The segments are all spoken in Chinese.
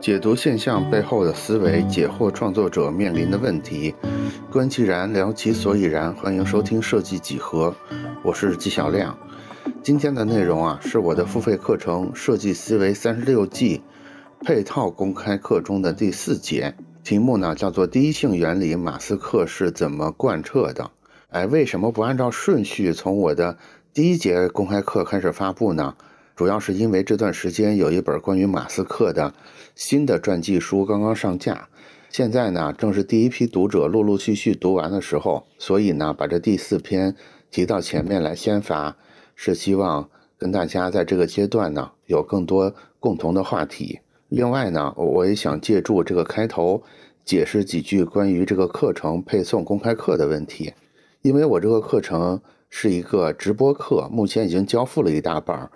解读现象背后的思维，解惑创作者面临的问题，观其然，聊其所以然。欢迎收听设计几何，我是纪晓亮。今天的内容啊，是我的付费课程《设计思维三十六计》配套公开课中的第四节，题目呢叫做“第一性原理”，马斯克是怎么贯彻的？哎，为什么不按照顺序从我的第一节公开课开始发布呢？主要是因为这段时间有一本关于马斯克的新的传记书刚刚上架，现在呢正是第一批读者陆陆续续读完的时候，所以呢把这第四篇提到前面来先发，是希望跟大家在这个阶段呢有更多共同的话题。另外呢，我也想借助这个开头解释几句关于这个课程配送公开课的问题，因为我这个课程是一个直播课，目前已经交付了一大半。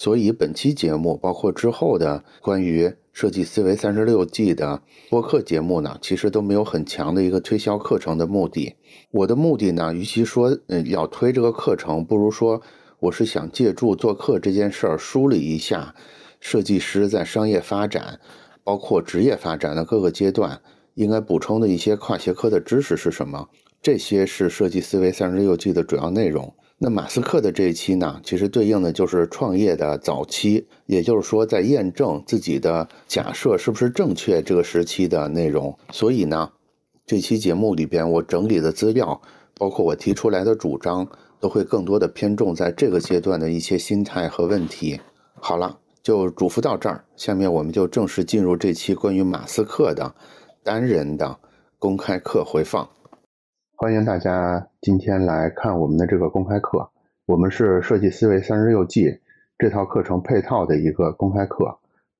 所以本期节目，包括之后的关于设计思维三十六计的播客节目呢，其实都没有很强的一个推销课程的目的。我的目的呢，与其说嗯要推这个课程，不如说我是想借助做课这件事儿，梳理一下设计师在商业发展，包括职业发展的各个阶段应该补充的一些跨学科的知识是什么。这些是设计思维三十六计的主要内容。那马斯克的这一期呢，其实对应的就是创业的早期，也就是说在验证自己的假设是不是正确这个时期的内容。所以呢，这期节目里边我整理的资料，包括我提出来的主张，都会更多的偏重在这个阶段的一些心态和问题。好了，就嘱咐到这儿，下面我们就正式进入这期关于马斯克的单人的公开课回放。欢迎大家今天来看我们的这个公开课。我们是设计思维三十六计这套课程配套的一个公开课。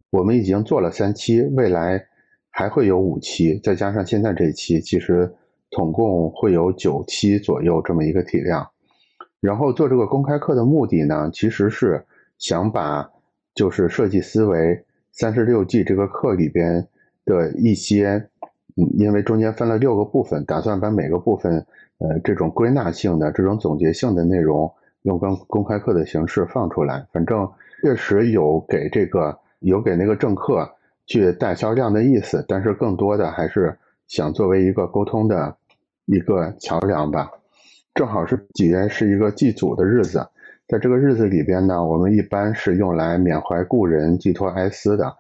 我们已经做了三期，未来还会有五期，再加上现在这一期，其实总共会有九期左右这么一个体量。然后做这个公开课的目的呢，其实是想把就是设计思维三十六计这个课里边的一些。嗯，因为中间分了六个部分，打算把每个部分，呃，这种归纳性的、这种总结性的内容，用公公开课的形式放出来。反正确实有给这个有给那个政客去带销量的意思，但是更多的还是想作为一个沟通的一个桥梁吧。正好是几月是一个祭祖的日子，在这个日子里边呢，我们一般是用来缅怀故人、寄托哀思的，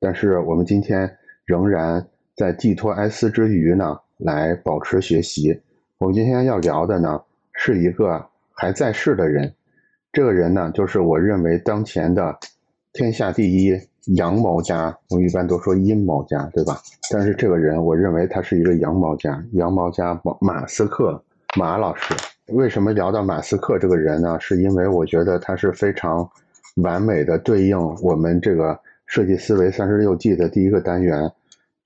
但是我们今天仍然。在寄托哀思之余呢，来保持学习。我们今天要聊的呢，是一个还在世的人。这个人呢，就是我认为当前的天下第一羊毛家。我们一般都说阴谋家，对吧？但是这个人，我认为他是一个羊毛家。羊毛家马马斯克马老师。为什么聊到马斯克这个人呢？是因为我觉得他是非常完美的对应我们这个设计思维三十六计的第一个单元。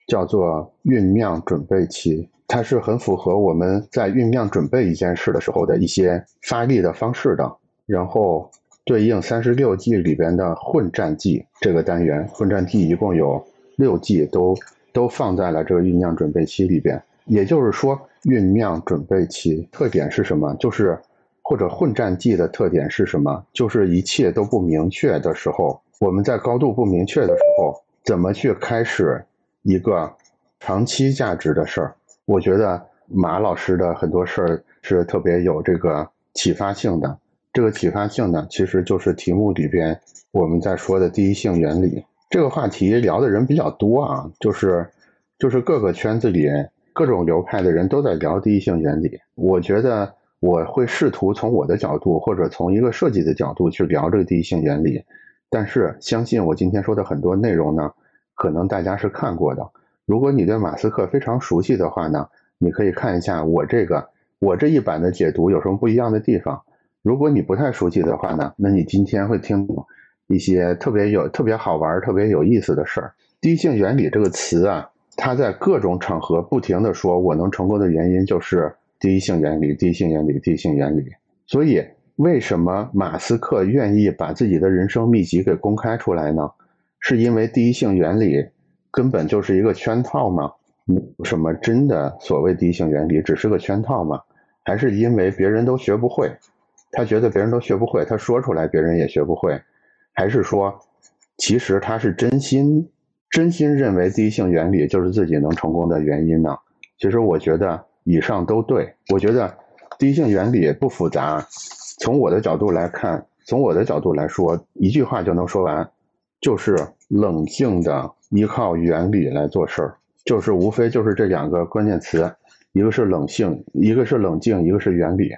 叫做酝酿准备期，它是很符合我们在酝酿准备一件事的时候的一些发力的方式的。然后对应三十六计里边的混战计这个单元，混战计一共有六计，都都放在了这个酝酿准备期里边。也就是说，酝酿准备期特点是什么？就是或者混战计的特点是什么？就是一切都不明确的时候，我们在高度不明确的时候，怎么去开始？一个长期价值的事儿，我觉得马老师的很多事儿是特别有这个启发性的。这个启发性呢，其实就是题目里边我们在说的第一性原理。这个话题聊的人比较多啊，就是就是各个圈子里各种流派的人都在聊第一性原理。我觉得我会试图从我的角度或者从一个设计的角度去聊这个第一性原理，但是相信我今天说的很多内容呢。可能大家是看过的。如果你对马斯克非常熟悉的话呢，你可以看一下我这个我这一版的解读有什么不一样的地方。如果你不太熟悉的话呢，那你今天会听一些特别有、特别好玩、特别有意思的事儿。第一性原理这个词啊，它在各种场合不停的说，我能成功的原因就是第一性原理、第一性原理、第一性原理。所以，为什么马斯克愿意把自己的人生秘籍给公开出来呢？是因为第一性原理根本就是一个圈套吗？什么真的所谓第一性原理只是个圈套吗？还是因为别人都学不会，他觉得别人都学不会，他说出来别人也学不会？还是说，其实他是真心真心认为第一性原理就是自己能成功的原因呢？其实我觉得以上都对。我觉得第一性原理不复杂，从我的角度来看，从我的角度来说，一句话就能说完，就是冷静的依靠原理来做事儿，就是无非就是这两个关键词，一个是冷静，一个是冷静，一个是原理，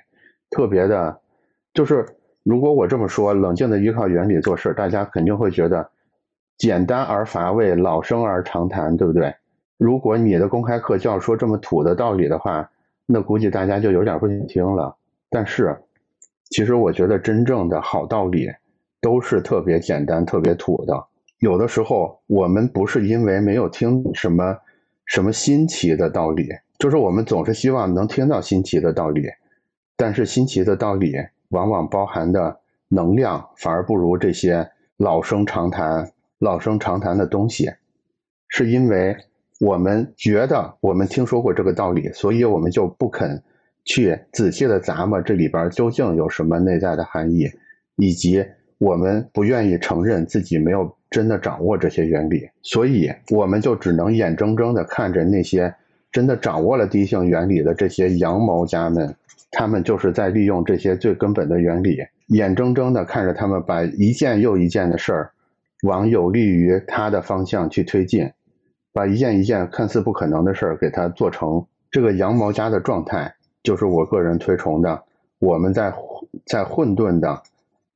特别的，就是如果我这么说，冷静的依靠原理做事，大家肯定会觉得简单而乏味，老生而常谈，对不对？如果你的公开课就要说这么土的道理的话，那估计大家就有点不想听了。但是，其实我觉得真正的好道理都是特别简单、特别土的。有的时候我们不是因为没有听什么什么新奇的道理，就是我们总是希望能听到新奇的道理，但是新奇的道理往往包含的能量反而不如这些老生常谈、老生常谈的东西，是因为。我们觉得我们听说过这个道理，所以我们就不肯去仔细的琢磨这里边究竟有什么内在的含义，以及我们不愿意承认自己没有真的掌握这些原理，所以我们就只能眼睁睁的看着那些真的掌握了第一性原理的这些羊毛家们，他们就是在利用这些最根本的原理，眼睁睁的看着他们把一件又一件的事儿往有利于他的方向去推进。把一件一件看似不可能的事儿给它做成，这个羊毛家的状态，就是我个人推崇的。我们在在混沌的，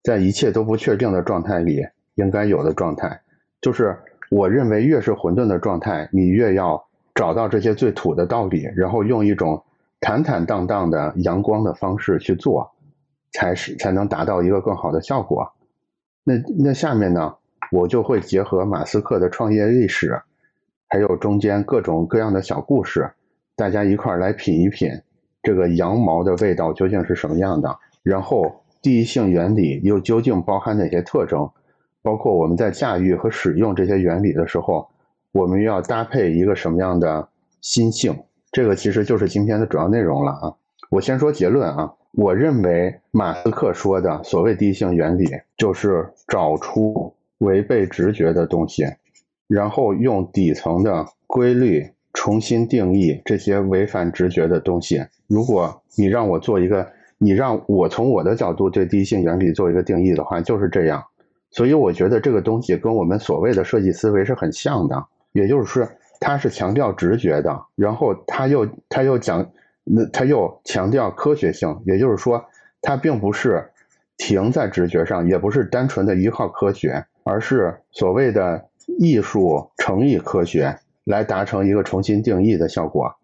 在一切都不确定的状态里应该有的状态，就是我认为越是混沌的状态，你越要找到这些最土的道理，然后用一种坦坦荡荡的阳光的方式去做，才是才能达到一个更好的效果。那那下面呢，我就会结合马斯克的创业历史。还有中间各种各样的小故事，大家一块儿来品一品，这个羊毛的味道究竟是什么样的？然后第一性原理又究竟包含哪些特征？包括我们在驾驭和使用这些原理的时候，我们要搭配一个什么样的心性？这个其实就是今天的主要内容了啊！我先说结论啊，我认为马斯克说的所谓第一性原理，就是找出违背直觉的东西。然后用底层的规律重新定义这些违反直觉的东西。如果你让我做一个，你让我从我的角度对第一性原理做一个定义的话，就是这样。所以我觉得这个东西跟我们所谓的设计思维是很像的，也就是说，它是强调直觉的，然后它又它又讲，那它又强调科学性，也就是说，它并不是停在直觉上，也不是单纯的依靠科学，而是所谓的。艺术诚意科学来达成一个重新定义的效果，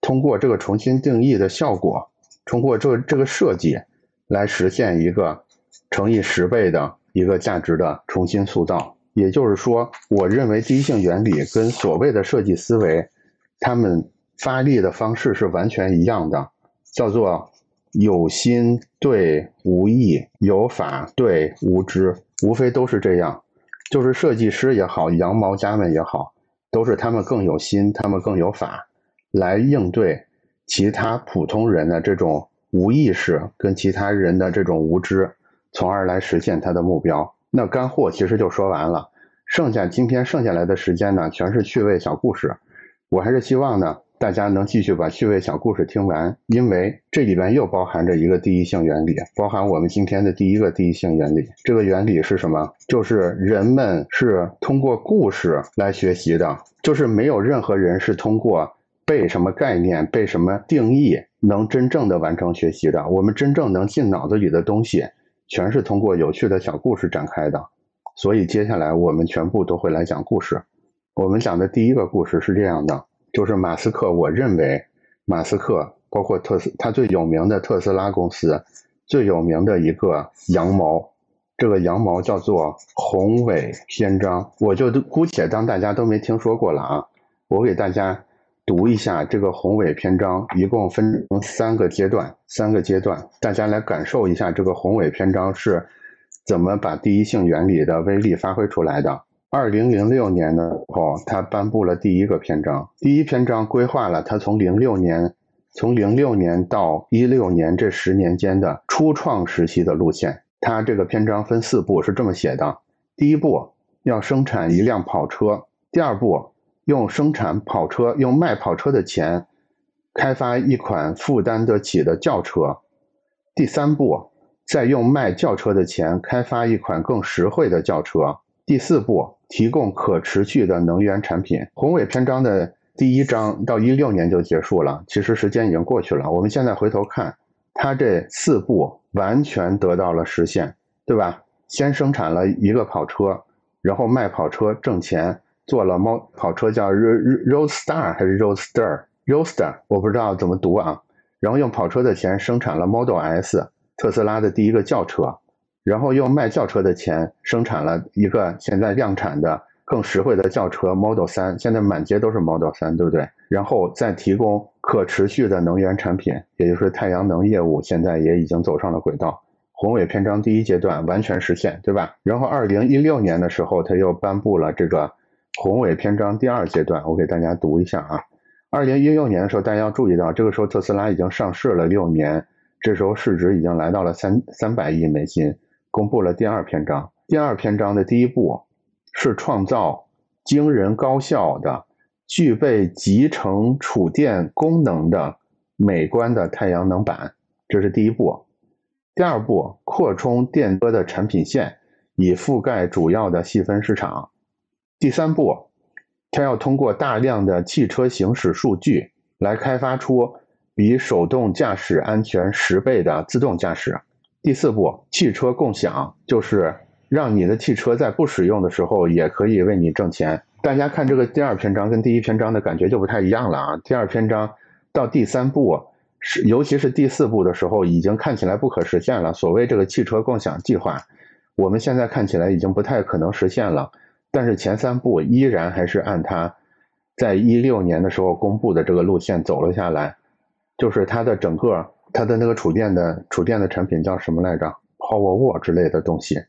通过这个重新定义的效果，通过这这个设计来实现一个乘以十倍的一个价值的重新塑造。也就是说，我认为第一性原理跟所谓的设计思维，他们发力的方式是完全一样的，叫做有心对无意，有法对无知，无非都是这样。就是设计师也好，羊毛家们也好，都是他们更有心，他们更有法，来应对其他普通人的这种无意识跟其他人的这种无知，从而来实现他的目标。那干货其实就说完了，剩下今天剩下来的时间呢，全是趣味小故事。我还是希望呢。大家能继续把趣味小故事听完，因为这里边又包含着一个第一性原理，包含我们今天的第一个第一性原理。这个原理是什么？就是人们是通过故事来学习的，就是没有任何人是通过背什么概念、背什么定义能真正的完成学习的。我们真正能进脑子里的东西，全是通过有趣的小故事展开的。所以接下来我们全部都会来讲故事。我们讲的第一个故事是这样的。就是马斯克，我认为马斯克包括特斯，他最有名的特斯拉公司最有名的一个羊毛，这个羊毛叫做宏伟篇章，我就姑且当大家都没听说过了啊。我给大家读一下这个宏伟篇章，一共分成三个阶段，三个阶段，大家来感受一下这个宏伟篇章是怎么把第一性原理的威力发挥出来的。二零零六年的时候，他颁布了第一个篇章。第一篇章规划了他从零六年，从零六年到一六年这十年间的初创时期的路线。他这个篇章分四步，是这么写的：第一步，要生产一辆跑车。第二步，用生产跑车、用卖跑车的钱，开发一款负担得起的轿车。第三步，再用卖轿车的钱开发一款更实惠的轿车。第四步，提供可持续的能源产品。宏伟篇章的第一章到一六年就结束了，其实时间已经过去了。我们现在回头看，它这四步完全得到了实现，对吧？先生产了一个跑车，然后卖跑车挣钱，做了猫跑车叫 Roadster 还是 Roadster？Roadster 我不知道怎么读啊。然后用跑车的钱生产了 Model S，特斯拉的第一个轿车，然后用卖轿车的钱生产了一个现在量产的更实惠的轿车 Model 3，现在满街都是 Model 3，对不对？然后再提供可持续的能源产品，也就是太阳能业务，现在也已经走上了轨道。宏伟篇章第一阶段完全实现，对吧？然后二零一六年的时候，他又颁布了这个宏伟篇章第二阶段，我给大家读一下啊。二零一六年的时候，大家要注意到，这个时候特斯拉已经上市了六年，这时候市值已经来到了三三百亿美金，公布了第二篇章。第二篇章的第一步是创造惊人高效的、具备集成储电功能的美观的太阳能板，这是第一步。第二步，扩充电车的产品线，以覆盖主要的细分市场。第三步，它要通过大量的汽车行驶数据来开发出比手动驾驶安全十倍的自动驾驶。第四步，汽车共享，就是让你的汽车在不使用的时候也可以为你挣钱。大家看这个第二篇章跟第一篇章的感觉就不太一样了啊！第二篇章到第三步。是，尤其是第四步的时候，已经看起来不可实现了。所谓这个汽车共享计划，我们现在看起来已经不太可能实现了。但是前三步依然还是按它在一六年的时候公布的这个路线走了下来。就是它的整个它的那个储电的储电的产品叫什么来着？Powerwall 之类的东西，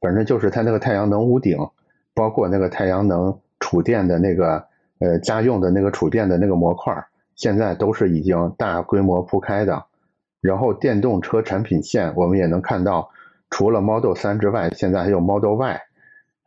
反正就是它那个太阳能屋顶，包括那个太阳能储电的那个呃家用的那个储电的那个模块。现在都是已经大规模铺开的，然后电动车产品线我们也能看到，除了 Model 3之外，现在还有 Model Y，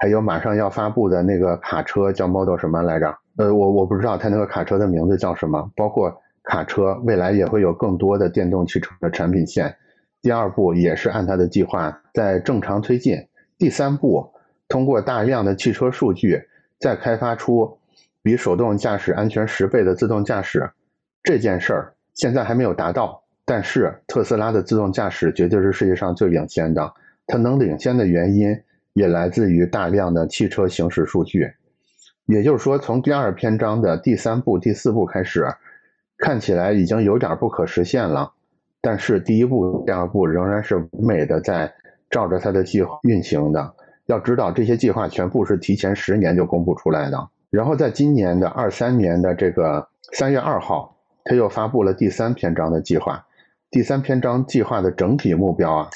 还有马上要发布的那个卡车叫 Model 什么来着？呃，我我不知道它那个卡车的名字叫什么。包括卡车，未来也会有更多的电动汽车的产品线。第二步也是按它的计划在正常推进。第三步，通过大量的汽车数据，再开发出比手动驾驶安全十倍的自动驾驶。这件事儿现在还没有达到，但是特斯拉的自动驾驶绝对是世界上最领先的。它能领先的原因也来自于大量的汽车行驶数据。也就是说，从第二篇章的第三步、第四步开始，看起来已经有点不可实现了。但是第一步、第二步仍然是完美的在照着它的计划运行的。要知道，这些计划全部是提前十年就公布出来的。然后在今年的二三年的这个三月二号。他又发布了第三篇章的计划，第三篇章计划的整体目标啊，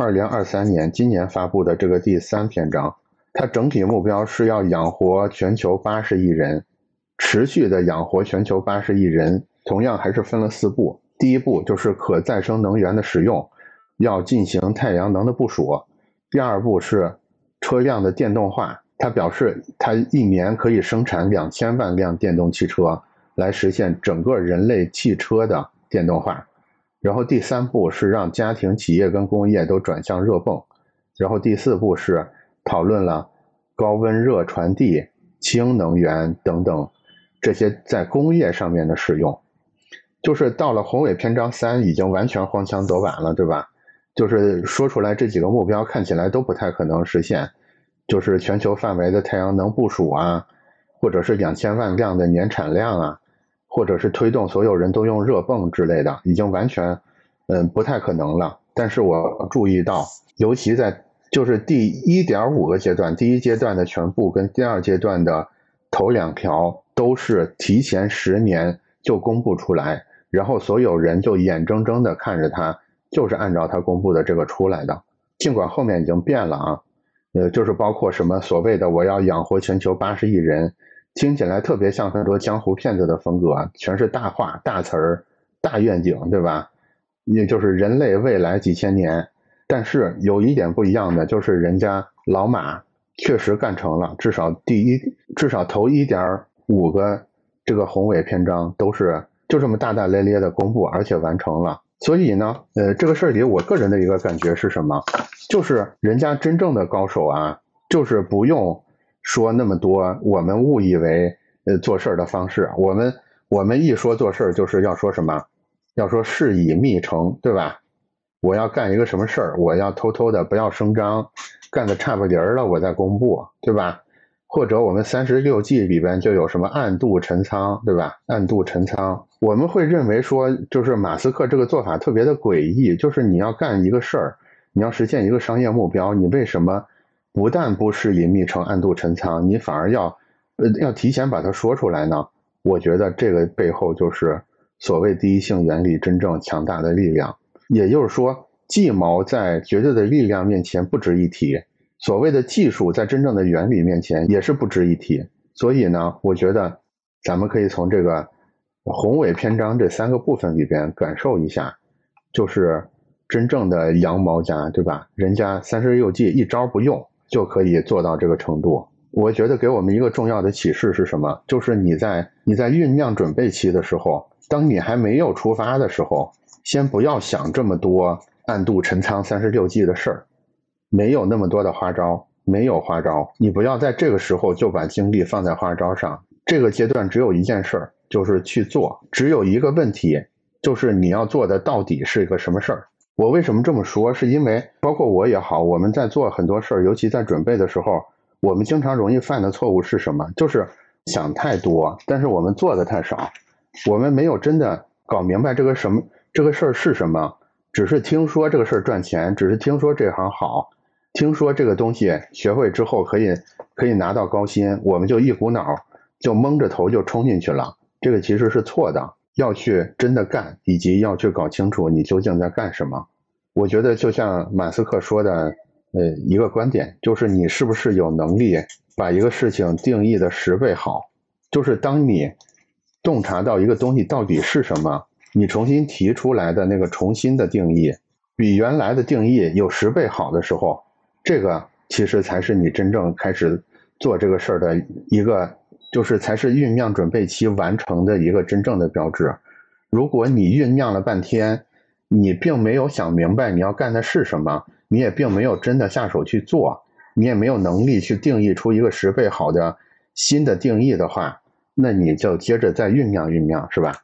二零二三年今年发布的这个第三篇章，它整体目标是要养活全球八十亿人，持续的养活全球八十亿人。同样还是分了四步，第一步就是可再生能源的使用，要进行太阳能的部署；第二步是车辆的电动化，它表示它一年可以生产两千万辆电动汽车。来实现整个人类汽车的电动化，然后第三步是让家庭、企业跟工业都转向热泵，然后第四步是讨论了高温热传递、氢能源等等这些在工业上面的使用。就是到了宏伟篇章三，已经完全荒腔走板了，对吧？就是说出来这几个目标看起来都不太可能实现，就是全球范围的太阳能部署啊，或者是两千万辆的年产量啊。或者是推动所有人都用热泵之类的，已经完全，嗯，不太可能了。但是我注意到，尤其在就是第一点五个阶段，第一阶段的全部跟第二阶段的头两条都是提前十年就公布出来，然后所有人就眼睁睁的看着它，就是按照它公布的这个出来的。尽管后面已经变了啊，呃，就是包括什么所谓的我要养活全球八十亿人。听起来特别像很多江湖骗子的风格，全是大话、大词儿、大愿景，对吧？也就是人类未来几千年。但是有一点不一样的，就是人家老马确实干成了，至少第一，至少头一点五个这个宏伟篇章都是就这么大大咧咧的公布，而且完成了。所以呢，呃，这个事儿里，我个人的一个感觉是什么？就是人家真正的高手啊，就是不用说那么多我们误以为呃做事儿的方式。我们我们一说做事儿，就是要说什么？要说事以密成，对吧？我要干一个什么事儿，我要偷偷的不要声张，干的差不离儿了，我再公布，对吧？或者我们三十六计里边就有什么暗度陈仓，对吧？暗度陈仓，我们会认为说，就是马斯克这个做法特别的诡异，就是你要干一个事儿，你要实现一个商业目标，你为什么不但不是隐秘成、暗度陈仓，你反而要呃要提前把它说出来呢？我觉得这个背后就是所谓第一性原理真正强大的力量。也就是说，计谋在绝对的力量面前不值一提，所谓的技术在真正的原理面前也是不值一提。所以呢，我觉得咱们可以从这个宏伟篇章这三个部分里边感受一下，就是真正的羊毛家，对吧？人家三十六计一招不用就可以做到这个程度。我觉得给我们一个重要的启示是什么？就是你在你在酝酿准备期的时候，当你还没有出发的时候。先不要想这么多暗度陈仓三十六计的事儿，没有那么多的花招，没有花招。你不要在这个时候就把精力放在花招上。这个阶段只有一件事儿，就是去做。只有一个问题，就是你要做的到底是一个什么事儿。我为什么这么说？是因为包括我也好，我们在做很多事儿，尤其在准备的时候，我们经常容易犯的错误是什么？就是想太多，但是我们做的太少。我们没有真的搞明白这个什么。这个事儿是什么？只是听说这个事儿赚钱，只是听说这行好，听说这个东西学会之后可以可以拿到高薪，我们就一股脑就蒙着头就冲进去了。这个其实是错的，要去真的干，以及要去搞清楚你究竟在干什么。我觉得就像马斯克说的，呃，一个观点就是你是不是有能力把一个事情定义的十倍好？就是当你洞察到一个东西到底是什么。你重新提出来的那个重新的定义，比原来的定义有十倍好的时候，这个其实才是你真正开始做这个事儿的一个，就是才是酝酿准备期完成的一个真正的标志。如果你酝酿了半天，你并没有想明白你要干的是什么，你也并没有真的下手去做，你也没有能力去定义出一个十倍好的新的定义的话，那你就接着再酝酿酝酿，是吧？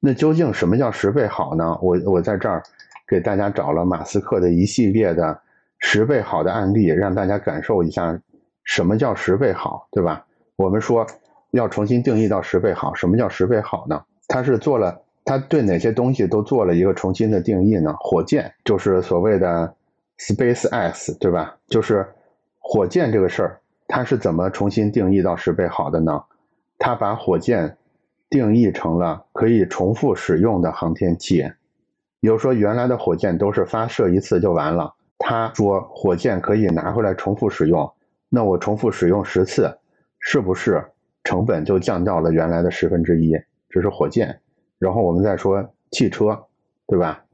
那究竟什么叫十倍好呢？我我在这儿给大家找了马斯克的一系列的十倍好的案例，让大家感受一下什么叫十倍好，对吧？我们说要重新定义到十倍好，什么叫十倍好呢？他是做了，他对哪些东西都做了一个重新的定义呢？火箭就是所谓的 Space X，对吧？就是火箭这个事儿，他是怎么重新定义到十倍好的呢？他把火箭。定义成了可以重复使用的航天器，比如说原来的火箭都是发射一次就完了，他说火箭可以拿回来重复使用，那我重复使用十次，是不是成本就降到了原来的十分之一？这是火箭，然后我们再说汽车，对吧？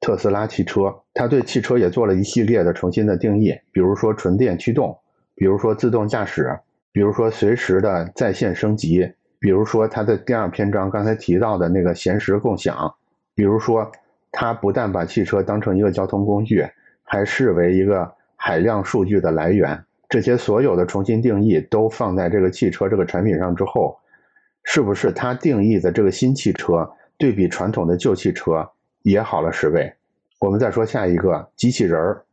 特斯拉汽车，它对汽车也做了一系列的重新的定义，比如说纯电驱动，比如说自动驾驶，比如说随时的在线升级。比如说，它的第二篇章刚才提到的那个闲时共享，比如说，它不但把汽车当成一个交通工具，还视为一个海量数据的来源。这些所有的重新定义都放在这个汽车这个产品上之后，是不是它定义的这个新汽车对比传统的旧汽车也好了十倍？我们再说下一个机器人儿，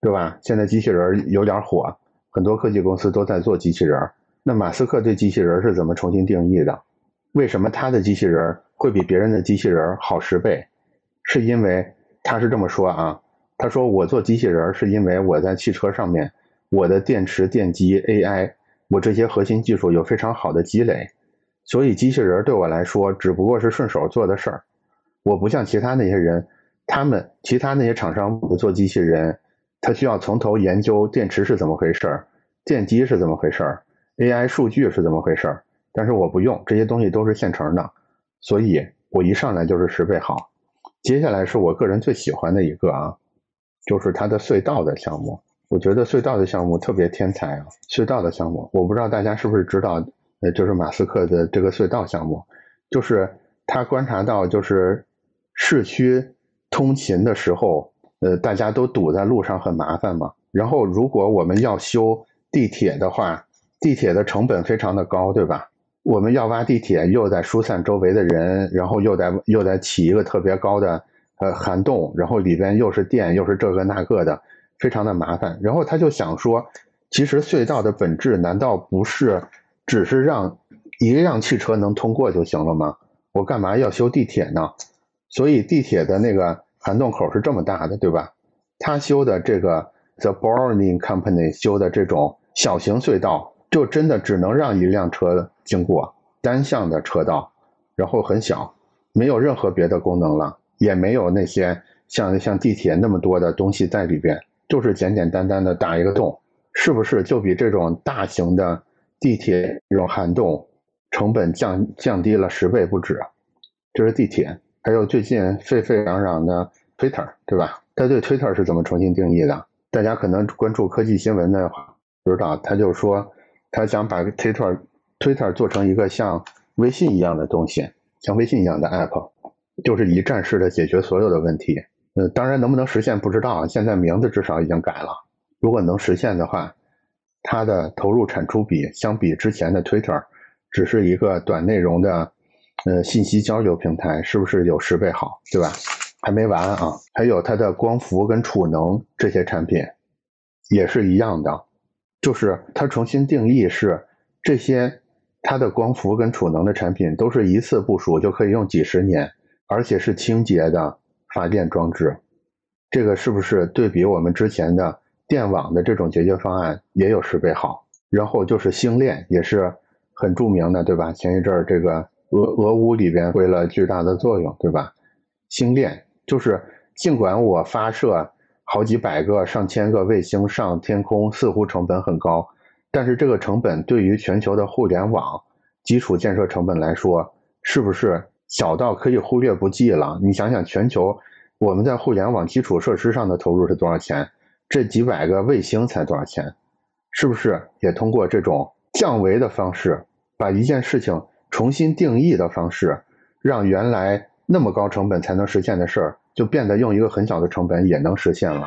对吧？现在机器人儿有点火，很多科技公司都在做机器人儿。那马斯克对机器人是怎么重新定义的？为什么他的机器人会比别人的机器人好十倍？是因为他是这么说啊？他说我做机器人是因为我在汽车上面，我的电池、电机、AI，我这些核心技术有非常好的积累，所以机器人对我来说只不过是顺手做的事儿。我不像其他那些人，他们其他那些厂商做机器人，他需要从头研究电池是怎么回事儿，电机是怎么回事儿。AI 数据是怎么回事儿？但是我不用这些东西，都是现成的，所以我一上来就是十倍好。接下来是我个人最喜欢的一个啊，就是它的隧道的项目。我觉得隧道的项目特别天才啊！隧道的项目，我不知道大家是不是知道，呃，就是马斯克的这个隧道项目，就是他观察到，就是市区通勤的时候，呃，大家都堵在路上很麻烦嘛。然后如果我们要修地铁的话，地铁的成本非常的高，对吧？我们要挖地铁，又得疏散周围的人，然后又得又得起一个特别高的呃涵洞，然后里边又是电又是这个那个的，非常的麻烦。然后他就想说，其实隧道的本质难道不是只是让一辆汽车能通过就行了吗？我干嘛要修地铁呢？所以地铁的那个涵洞口是这么大的，对吧？他修的这个 The Boring Company 修的这种小型隧道。就真的只能让一辆车经过单向的车道，然后很小，没有任何别的功能了，也没有那些像像地铁那么多的东西在里边，就是简简单单的打一个洞，是不是就比这种大型的地铁这种涵洞成本降降低了十倍不止？这是地铁，还有最近沸沸扬扬的 Twitter，对吧？他对 Twitter 是怎么重新定义的？大家可能关注科技新闻的话，不知道，他就说。他想把 Twitter Twitter 做成一个像微信一样的东西，像微信一样的 App，就是一站式的解决所有的问题。呃，当然能不能实现不知道啊，现在名字至少已经改了。如果能实现的话，它的投入产出比相比之前的 Twitter，只是一个短内容的呃信息交流平台，是不是有十倍好，对吧？还没完啊，还有它的光伏跟储能这些产品，也是一样的。就是它重新定义是这些，它的光伏跟储能的产品都是一次部署就可以用几十年，而且是清洁的发电装置。这个是不是对比我们之前的电网的这种解决方案也有十倍好？然后就是星链也是很著名的，对吧？前一阵儿这个俄俄乌里边为了巨大的作用，对吧？星链就是尽管我发射。好几百个、上千个卫星上天空，似乎成本很高，但是这个成本对于全球的互联网基础建设成本来说，是不是小到可以忽略不计了？你想想，全球我们在互联网基础设施上的投入是多少钱？这几百个卫星才多少钱？是不是也通过这种降维的方式，把一件事情重新定义的方式，让原来那么高成本才能实现的事儿？就变得用一个很小的成本也能实现了。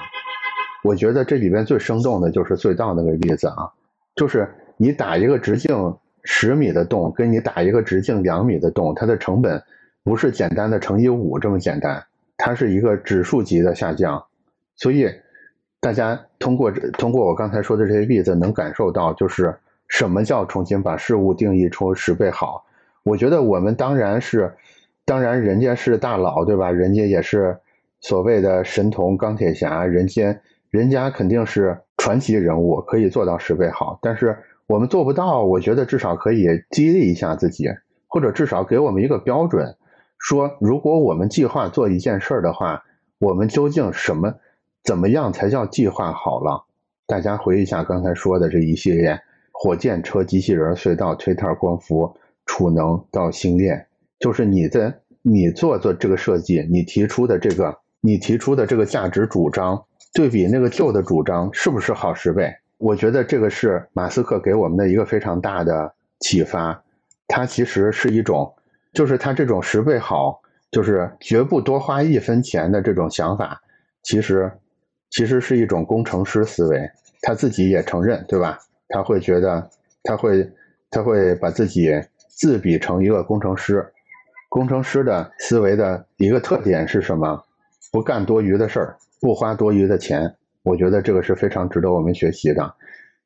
我觉得这里边最生动的就是隧道那个例子啊，就是你打一个直径十米的洞，跟你打一个直径两米的洞，它的成本不是简单的乘以五这么简单，它是一个指数级的下降。所以大家通过通过我刚才说的这些例子，能感受到就是什么叫重新把事物定义出十倍好。我觉得我们当然是。当然，人家是大佬，对吧？人家也是所谓的神童、钢铁侠，人家人家肯定是传奇人物，可以做到十倍好。但是我们做不到，我觉得至少可以激励一下自己，或者至少给我们一个标准，说如果我们计划做一件事儿的话，我们究竟什么怎么样才叫计划好了？大家回忆一下刚才说的这一系列：火箭车、机器人、隧道、推特、光伏、储能到星链。就是你的，你做做这个设计，你提出的这个，你提出的这个价值主张，对比那个旧的主张，是不是好十倍？我觉得这个是马斯克给我们的一个非常大的启发。他其实是一种，就是他这种十倍好，就是绝不多花一分钱的这种想法，其实其实是一种工程师思维。他自己也承认，对吧？他会觉得，他会他会把自己自比成一个工程师。工程师的思维的一个特点是什么？不干多余的事儿，不花多余的钱。我觉得这个是非常值得我们学习的。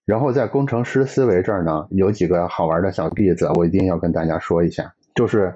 然后在工程师思维这儿呢，有几个好玩的小例子，我一定要跟大家说一下。就是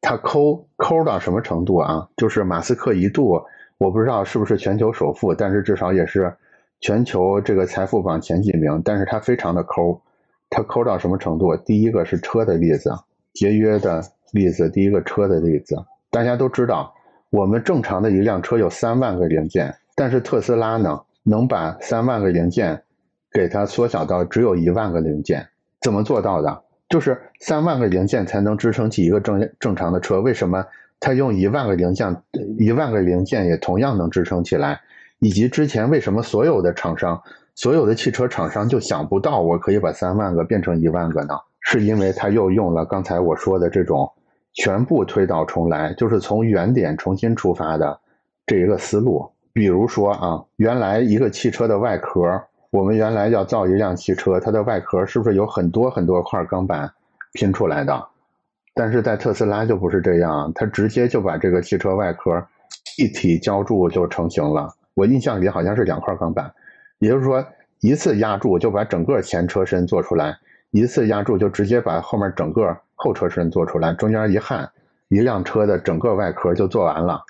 他抠抠到什么程度啊？就是马斯克一度，我不知道是不是全球首富，但是至少也是全球这个财富榜前几名。但是他非常的抠，他抠到什么程度？第一个是车的例子，节约的。例子，第一个车的例子，大家都知道，我们正常的一辆车有三万个零件，但是特斯拉呢，能把三万个零件给它缩小到只有一万个零件，怎么做到的？就是三万个零件才能支撑起一个正正常的车，为什么它用一万个零件，一万个零件也同样能支撑起来？以及之前为什么所有的厂商所有的汽车厂商就想不到我可以把三万个变成一万个呢？是因为他又用了刚才我说的这种全部推倒重来，就是从原点重新出发的这一个思路。比如说啊，原来一个汽车的外壳，我们原来要造一辆汽车，它的外壳是不是有很多很多块钢板拼出来的？但是在特斯拉就不是这样，它直接就把这个汽车外壳一体浇铸就成型了。我印象里好像是两块钢板，也就是说一次压铸就把整个前车身做出来，一次压铸就直接把后面整个后车身做出来，中间一焊，一辆车的整个外壳就做完了。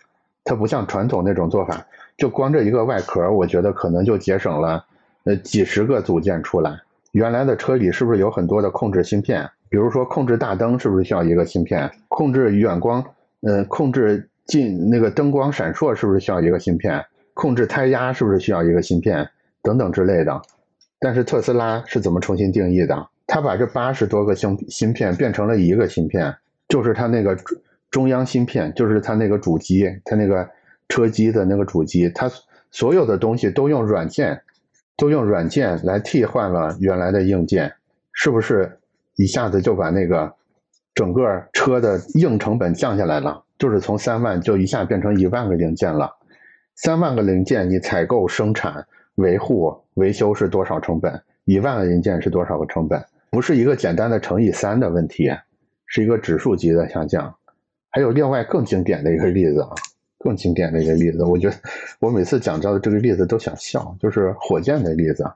它不像传统那种做法。就光这一个外壳，我觉得可能就节省了呃几十个组件出来。原来的车里是不是有很多的控制芯片？比如说控制大灯是不是需要一个芯片？控制远光，呃，控制近那个灯光闪烁是不是需要一个芯片？控制胎压是不是需要一个芯片？等等之类的。但是特斯拉是怎么重新定义的？他把这八十多个芯芯片变成了一个芯片，就是它那个中央芯片，就是它那个主机，它那个。车机的那个主机，它所有的东西都用软件，都用软件来替换了原来的硬件，是不是一下子就把那个整个车的硬成本降下来了？就是从三万就一下变成一万个零件了。三万个零件，你采购、生产、维护、维修是多少成本？一万个零件是多少个成本？不是一个简单的乘以三的问题，是一个指数级的下降。还有另外更经典的一个例子啊。更经典的一个例子，我觉得我每次讲到的这个例子都想笑，就是火箭的例子。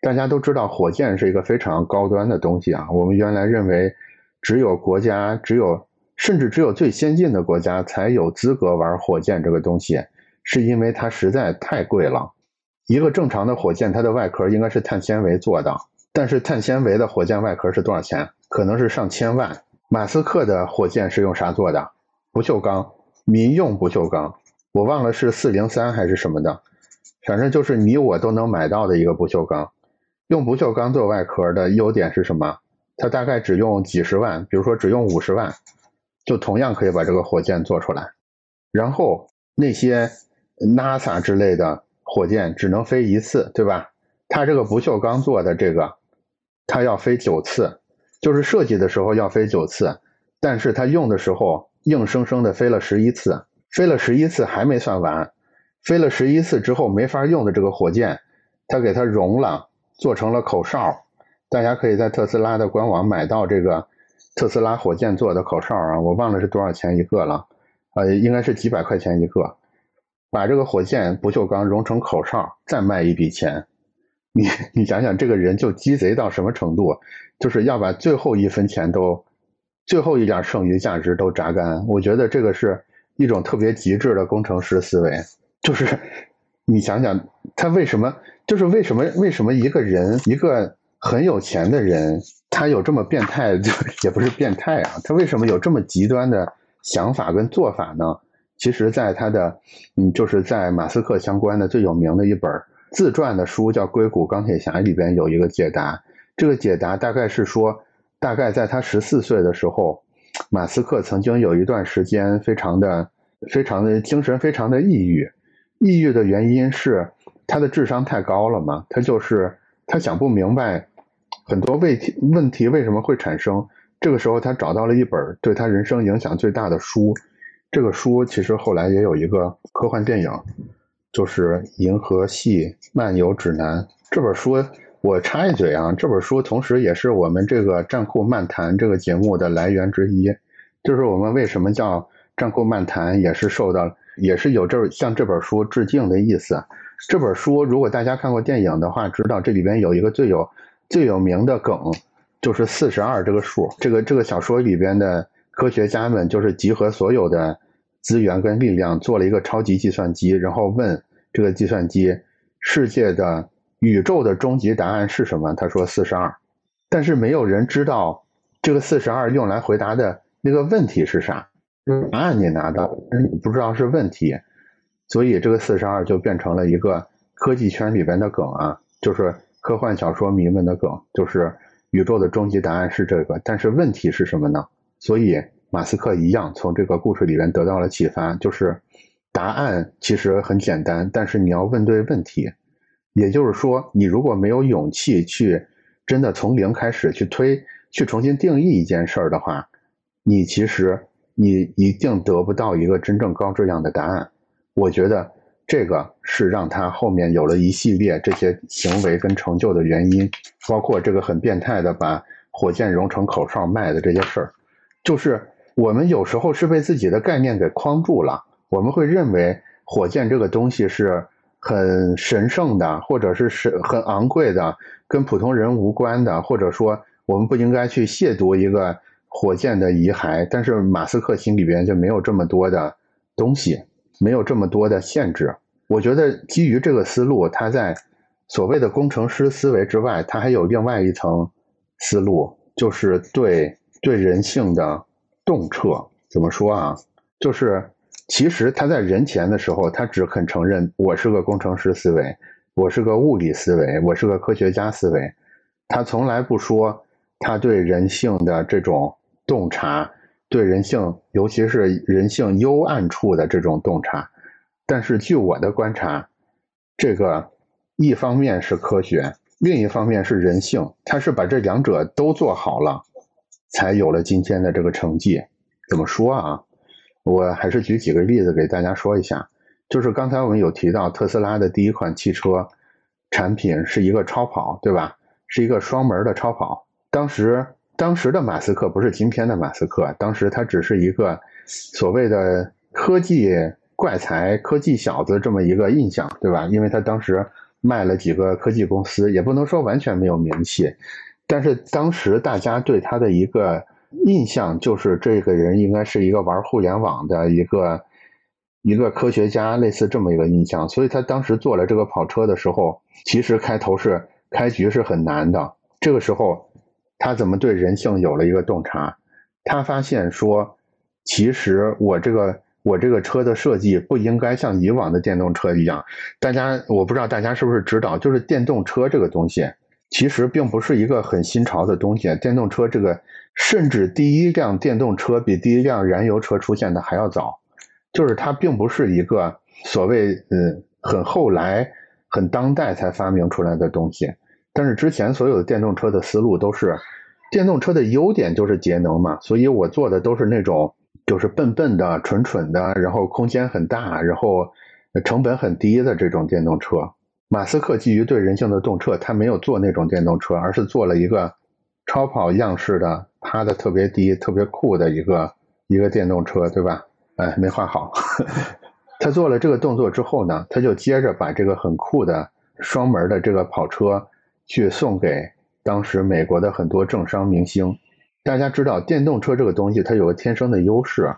大家都知道，火箭是一个非常高端的东西啊。我们原来认为，只有国家，只有甚至只有最先进的国家才有资格玩火箭这个东西，是因为它实在太贵了。一个正常的火箭，它的外壳应该是碳纤维做的，但是碳纤维的火箭外壳是多少钱？可能是上千万。马斯克的火箭是用啥做的？不锈钢。民用不锈钢，我忘了是四零三还是什么的，反正就是你我都能买到的一个不锈钢。用不锈钢做外壳的优点是什么？它大概只用几十万，比如说只用五十万，就同样可以把这个火箭做出来。然后那些 NASA 之类的火箭只能飞一次，对吧？它这个不锈钢做的这个，它要飞九次，就是设计的时候要飞九次，但是它用的时候。硬生生的飞了十一次，飞了十一次还没算完，飞了十一次之后没法用的这个火箭，他给它熔了，做成了口哨。大家可以在特斯拉的官网买到这个特斯拉火箭做的口哨啊，我忘了是多少钱一个了，呃，应该是几百块钱一个。把这个火箭不锈钢熔成口哨，再卖一笔钱。你你想想，这个人就鸡贼到什么程度，就是要把最后一分钱都。最后一点剩余价值都榨干，我觉得这个是一种特别极致的工程师思维。就是你想想，他为什么？就是为什么？为什么一个人，一个很有钱的人，他有这么变态？就也不是变态啊，他为什么有这么极端的想法跟做法呢？其实，在他的，嗯，就是在马斯克相关的最有名的一本自传的书叫《硅谷钢铁侠》里边有一个解答。这个解答大概是说。大概在他十四岁的时候，马斯克曾经有一段时间非常的、非常的精神非常的抑郁。抑郁的原因是他的智商太高了嘛？他就是他想不明白很多问题问题为什么会产生。这个时候他找到了一本对他人生影响最大的书。这个书其实后来也有一个科幻电影，就是《银河系漫游指南》这本书。我插一嘴啊，这本书同时也是我们这个战酷漫谈这个节目的来源之一。就是我们为什么叫战酷漫谈，也是受到，也是有这向这本书致敬的意思。这本书如果大家看过电影的话，知道这里边有一个最有最有名的梗，就是四十二这个数。这个这个小说里边的科学家们就是集合所有的资源跟力量，做了一个超级计算机，然后问这个计算机世界的。宇宙的终极答案是什么？他说四十二，但是没有人知道这个四十二用来回答的那个问题是啥。答案你拿到，你不知道是问题，所以这个四十二就变成了一个科技圈里边的梗啊，就是科幻小说迷们的梗，就是宇宙的终极答案是这个，但是问题是什么呢？所以马斯克一样从这个故事里边得到了启发，就是答案其实很简单，但是你要问对问题。也就是说，你如果没有勇气去真的从零开始去推、去重新定义一件事儿的话，你其实你一定得不到一个真正高质量的答案。我觉得这个是让他后面有了一系列这些行为跟成就的原因，包括这个很变态的把火箭融成口哨卖的这些事儿，就是我们有时候是被自己的概念给框住了，我们会认为火箭这个东西是。很神圣的，或者是是很昂贵的，跟普通人无关的，或者说我们不应该去亵渎一个火箭的遗骸。但是马斯克心里边就没有这么多的东西，没有这么多的限制。我觉得基于这个思路，他在所谓的工程师思维之外，他还有另外一层思路，就是对对人性的洞彻。怎么说啊？就是。其实他在人前的时候，他只肯承认我是个工程师思维，我是个物理思维，我是个科学家思维。他从来不说他对人性的这种洞察，对人性，尤其是人性幽暗处的这种洞察。但是据我的观察，这个一方面是科学，另一方面是人性，他是把这两者都做好了，才有了今天的这个成绩。怎么说啊？我还是举几个例子给大家说一下，就是刚才我们有提到特斯拉的第一款汽车产品是一个超跑，对吧？是一个双门的超跑。当时当时的马斯克不是今天的马斯克，当时他只是一个所谓的科技怪才、科技小子这么一个印象，对吧？因为他当时卖了几个科技公司，也不能说完全没有名气，但是当时大家对他的一个。印象就是这个人应该是一个玩互联网的一个一个科学家，类似这么一个印象。所以他当时做了这个跑车的时候，其实开头是开局是很难的。这个时候，他怎么对人性有了一个洞察？他发现说，其实我这个我这个车的设计不应该像以往的电动车一样。大家我不知道大家是不是知道，就是电动车这个东西。其实并不是一个很新潮的东西，电动车这个，甚至第一辆电动车比第一辆燃油车出现的还要早，就是它并不是一个所谓嗯很后来、很当代才发明出来的东西。但是之前所有的电动车的思路都是，电动车的优点就是节能嘛，所以我做的都是那种就是笨笨的、蠢蠢的，然后空间很大，然后成本很低的这种电动车。马斯克基于对人性的洞彻，他没有做那种电动车，而是做了一个超跑样式的，趴的特别低、特别酷的一个一个电动车，对吧？哎，没画好。他做了这个动作之后呢，他就接着把这个很酷的双门的这个跑车去送给当时美国的很多政商明星。大家知道，电动车这个东西它有个天生的优势，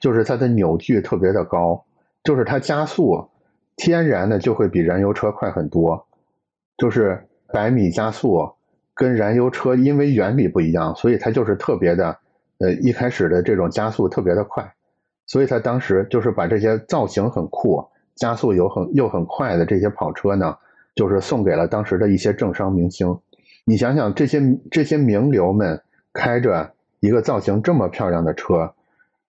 就是它的扭矩特别的高，就是它加速。天然的就会比燃油车快很多，就是百米加速跟燃油车因为原理不一样，所以它就是特别的，呃，一开始的这种加速特别的快，所以它当时就是把这些造型很酷、加速又很又很快的这些跑车呢，就是送给了当时的一些政商明星。你想想，这些这些名流们开着一个造型这么漂亮的车，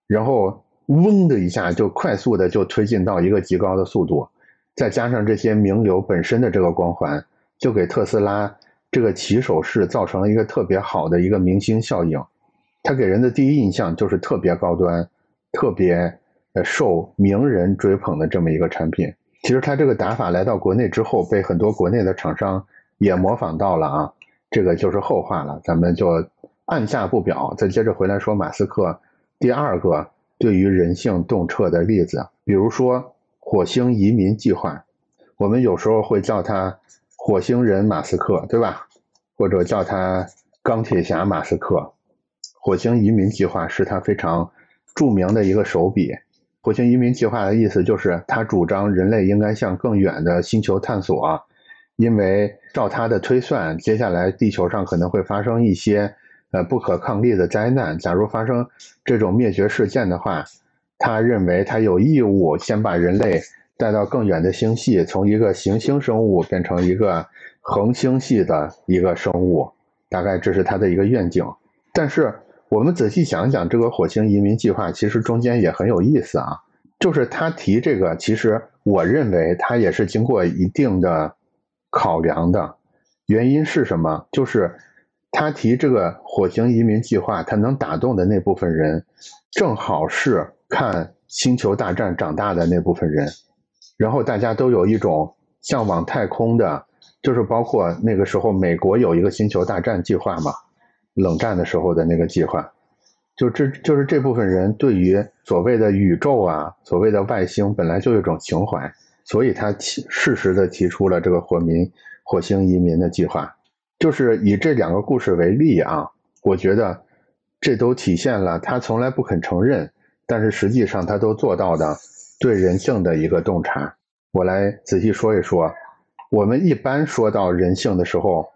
然后嗡的一下就快速的就推进到一个极高的速度。再加上这些名流本身的这个光环，就给特斯拉这个起手式造成了一个特别好的一个明星效应。它给人的第一印象就是特别高端、特别呃受名人追捧的这么一个产品。其实它这个打法来到国内之后，被很多国内的厂商也模仿到了啊，这个就是后话了，咱们就按下不表。再接着回来说马斯克第二个对于人性洞彻的例子，比如说。火星移民计划，我们有时候会叫它火星人马斯克，对吧？或者叫他钢铁侠马斯克。火星移民计划是他非常著名的一个手笔。火星移民计划的意思就是他主张人类应该向更远的星球探索，因为照他的推算，接下来地球上可能会发生一些呃不可抗力的灾难。假如发生这种灭绝事件的话。他认为他有义务先把人类带到更远的星系，从一个行星生物变成一个恒星系的一个生物，大概这是他的一个愿景。但是我们仔细想想，这个火星移民计划其实中间也很有意思啊。就是他提这个，其实我认为他也是经过一定的考量的。原因是什么？就是他提这个火星移民计划，他能打动的那部分人，正好是看《星球大战》长大的那部分人，然后大家都有一种向往太空的，就是包括那个时候美国有一个《星球大战》计划嘛，冷战的时候的那个计划。就这就是这部分人对于所谓的宇宙啊，所谓的外星本来就有一种情怀，所以他提适时的提出了这个火民火星移民的计划。就是以这两个故事为例啊，我觉得这都体现了他从来不肯承认，但是实际上他都做到的对人性的一个洞察。我来仔细说一说，我们一般说到人性的时候，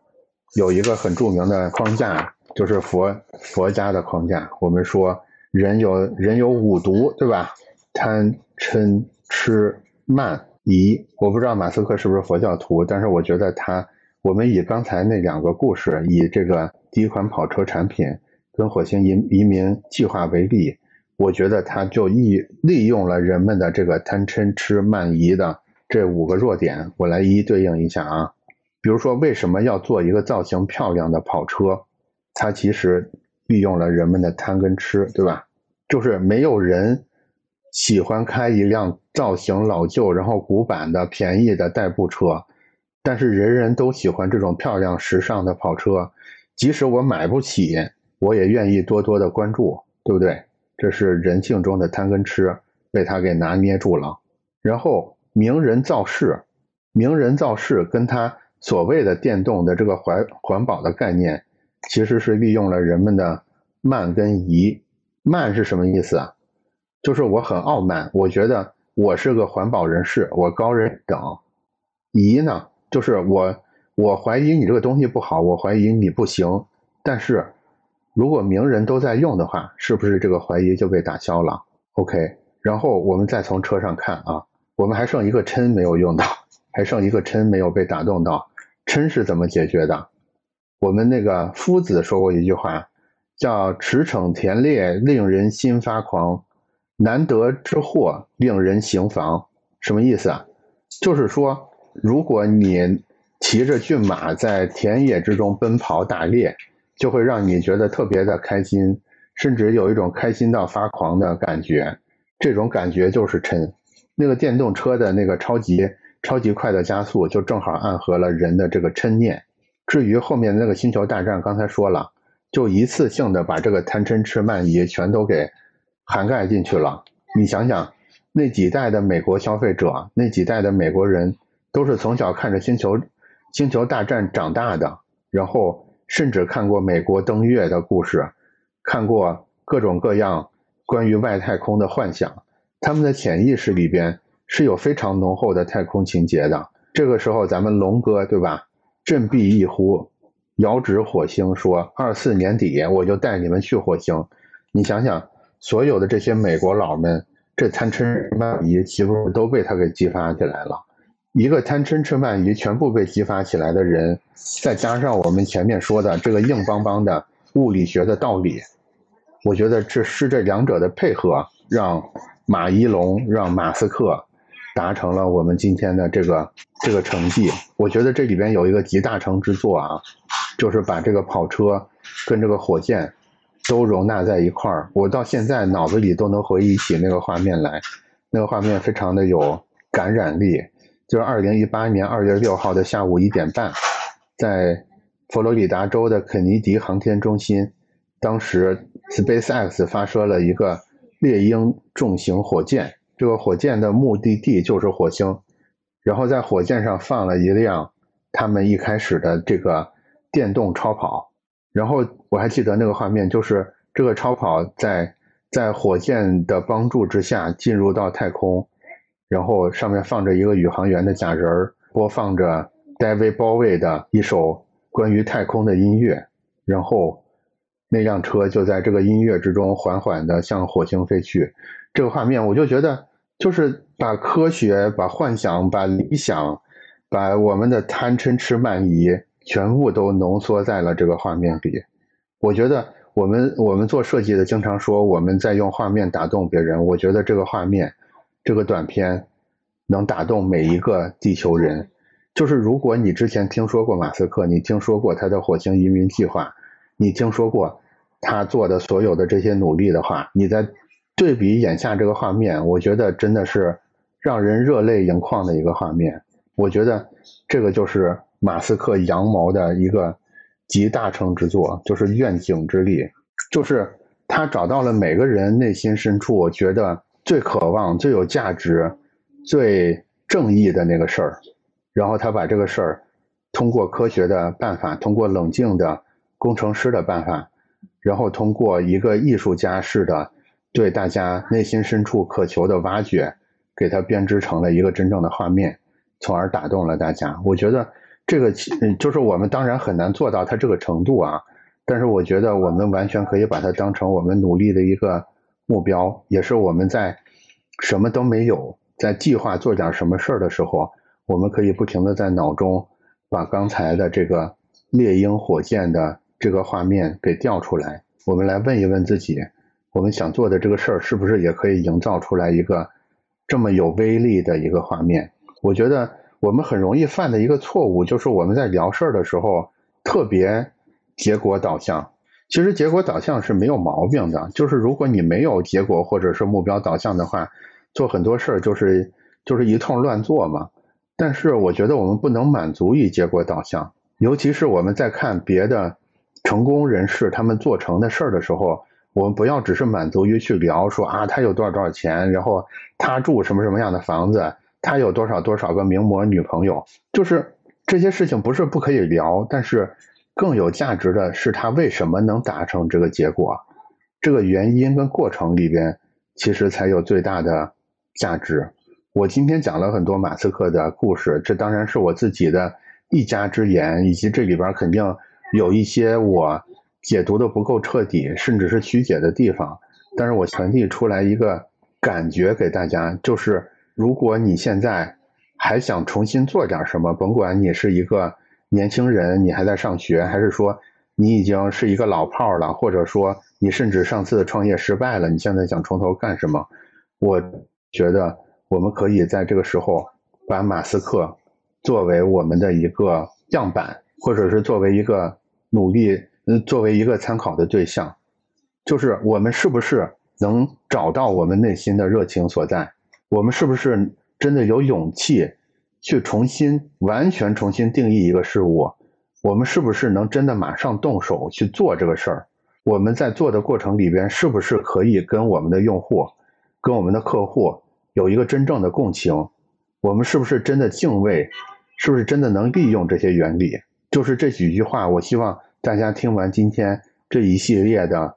有一个很著名的框架。就是佛佛家的框架，我们说人有人有五毒，对吧？贪嗔痴慢疑。我不知道马斯克是不是佛教徒，但是我觉得他，我们以刚才那两个故事，以这个第一款跑车产品跟火星移移民计划为例，我觉得他就利利用了人们的这个贪嗔痴慢疑的这五个弱点，我来一一对应一下啊。比如说，为什么要做一个造型漂亮的跑车？它其实利用了人们的贪跟吃，对吧？就是没有人喜欢开一辆造型老旧、然后古板的便宜的代步车，但是人人都喜欢这种漂亮时尚的跑车。即使我买不起，我也愿意多多的关注，对不对？这是人性中的贪跟吃被他给拿捏住了。然后名人造势，名人造势跟他所谓的电动的这个环环保的概念。其实是利用了人们的慢跟疑。慢是什么意思啊？就是我很傲慢，我觉得我是个环保人士，我高人等。疑呢，就是我我怀疑你这个东西不好，我怀疑你不行。但是如果名人都在用的话，是不是这个怀疑就被打消了？OK，然后我们再从车上看啊，我们还剩一个嗔没有用到，还剩一个嗔没有被打动到。嗔是怎么解决的？我们那个夫子说过一句话，叫“驰骋田猎，令人心发狂；难得之货，令人行妨。”什么意思啊？就是说，如果你骑着骏马在田野之中奔跑打猎，就会让你觉得特别的开心，甚至有一种开心到发狂的感觉。这种感觉就是嗔。那个电动车的那个超级超级快的加速，就正好暗合了人的这个嗔念。至于后面那个星球大战，刚才说了，就一次性的把这个贪嗔痴慢疑全都给涵盖进去了。你想想，那几代的美国消费者，那几代的美国人，都是从小看着星球星球大战长大的，然后甚至看过美国登月的故事，看过各种各样关于外太空的幻想，他们的潜意识里边是有非常浓厚的太空情节的。这个时候，咱们龙哥，对吧？振臂一呼，遥指火星，说：“二四年底我就带你们去火星。”你想想，所有的这些美国佬们，这贪嗔痴慢疑岂不是都被他给激发起来了？一个贪嗔痴慢疑全部被激发起来的人，再加上我们前面说的这个硬邦邦的物理学的道理，我觉得这是这两者的配合，让马一龙，让马斯克。达成了我们今天的这个这个成绩，我觉得这里边有一个集大成之作啊，就是把这个跑车跟这个火箭都容纳在一块儿。我到现在脑子里都能回忆起那个画面来，那个画面非常的有感染力。就是二零一八年二月六号的下午一点半，在佛罗里达州的肯尼迪航天中心，当时 SpaceX 发射了一个猎鹰重型火箭。这个火箭的目的地就是火星，然后在火箭上放了一辆他们一开始的这个电动超跑，然后我还记得那个画面，就是这个超跑在在火箭的帮助之下进入到太空，然后上面放着一个宇航员的假人儿，播放着 David Bowie 的一首关于太空的音乐，然后那辆车就在这个音乐之中缓缓地向火星飞去。这个画面，我就觉得就是把科学、把幻想、把理想、把我们的贪嗔痴慢疑全部都浓缩在了这个画面里。我觉得我们我们做设计的经常说我们在用画面打动别人。我觉得这个画面，这个短片能打动每一个地球人。就是如果你之前听说过马斯克，你听说过他的火星移民计划，你听说过他做的所有的这些努力的话，你在对比眼下这个画面，我觉得真的是让人热泪盈眶的一个画面。我觉得这个就是马斯克羊毛的一个集大成之作，就是愿景之力，就是他找到了每个人内心深处我觉得最渴望、最有价值、最正义的那个事儿，然后他把这个事儿通过科学的办法，通过冷静的工程师的办法，然后通过一个艺术家式的对大家内心深处渴求的挖掘，给他编织成了一个真正的画面。从而打动了大家。我觉得这个就是我们当然很难做到他这个程度啊，但是我觉得我们完全可以把它当成我们努力的一个目标，也是我们在什么都没有，在计划做点什么事儿的时候，我们可以不停的在脑中把刚才的这个猎鹰火箭的这个画面给调出来。我们来问一问自己，我们想做的这个事儿是不是也可以营造出来一个这么有威力的一个画面？我觉得我们很容易犯的一个错误，就是我们在聊事儿的时候特别结果导向。其实结果导向是没有毛病的，就是如果你没有结果或者是目标导向的话，做很多事儿就是就是一通乱做嘛。但是我觉得我们不能满足于结果导向，尤其是我们在看别的成功人士他们做成的事儿的时候，我们不要只是满足于去聊说啊他有多少多少钱，然后他住什么什么样的房子。他有多少多少个名模女朋友？就是这些事情不是不可以聊，但是更有价值的是他为什么能达成这个结果，这个原因跟过程里边其实才有最大的价值。我今天讲了很多马斯克的故事，这当然是我自己的一家之言，以及这里边肯定有一些我解读的不够彻底，甚至是曲解的地方。但是我传递出来一个感觉给大家，就是。如果你现在还想重新做点什么，甭管你是一个年轻人，你还在上学，还是说你已经是一个老炮儿了，或者说你甚至上次创业失败了，你现在想从头干什么？我觉得我们可以在这个时候把马斯克作为我们的一个样板，或者是作为一个努力，嗯，作为一个参考的对象，就是我们是不是能找到我们内心的热情所在？我们是不是真的有勇气去重新、完全重新定义一个事物？我们是不是能真的马上动手去做这个事儿？我们在做的过程里边，是不是可以跟我们的用户、跟我们的客户有一个真正的共情？我们是不是真的敬畏？是不是真的能利用这些原理？就是这几句话，我希望大家听完今天这一系列的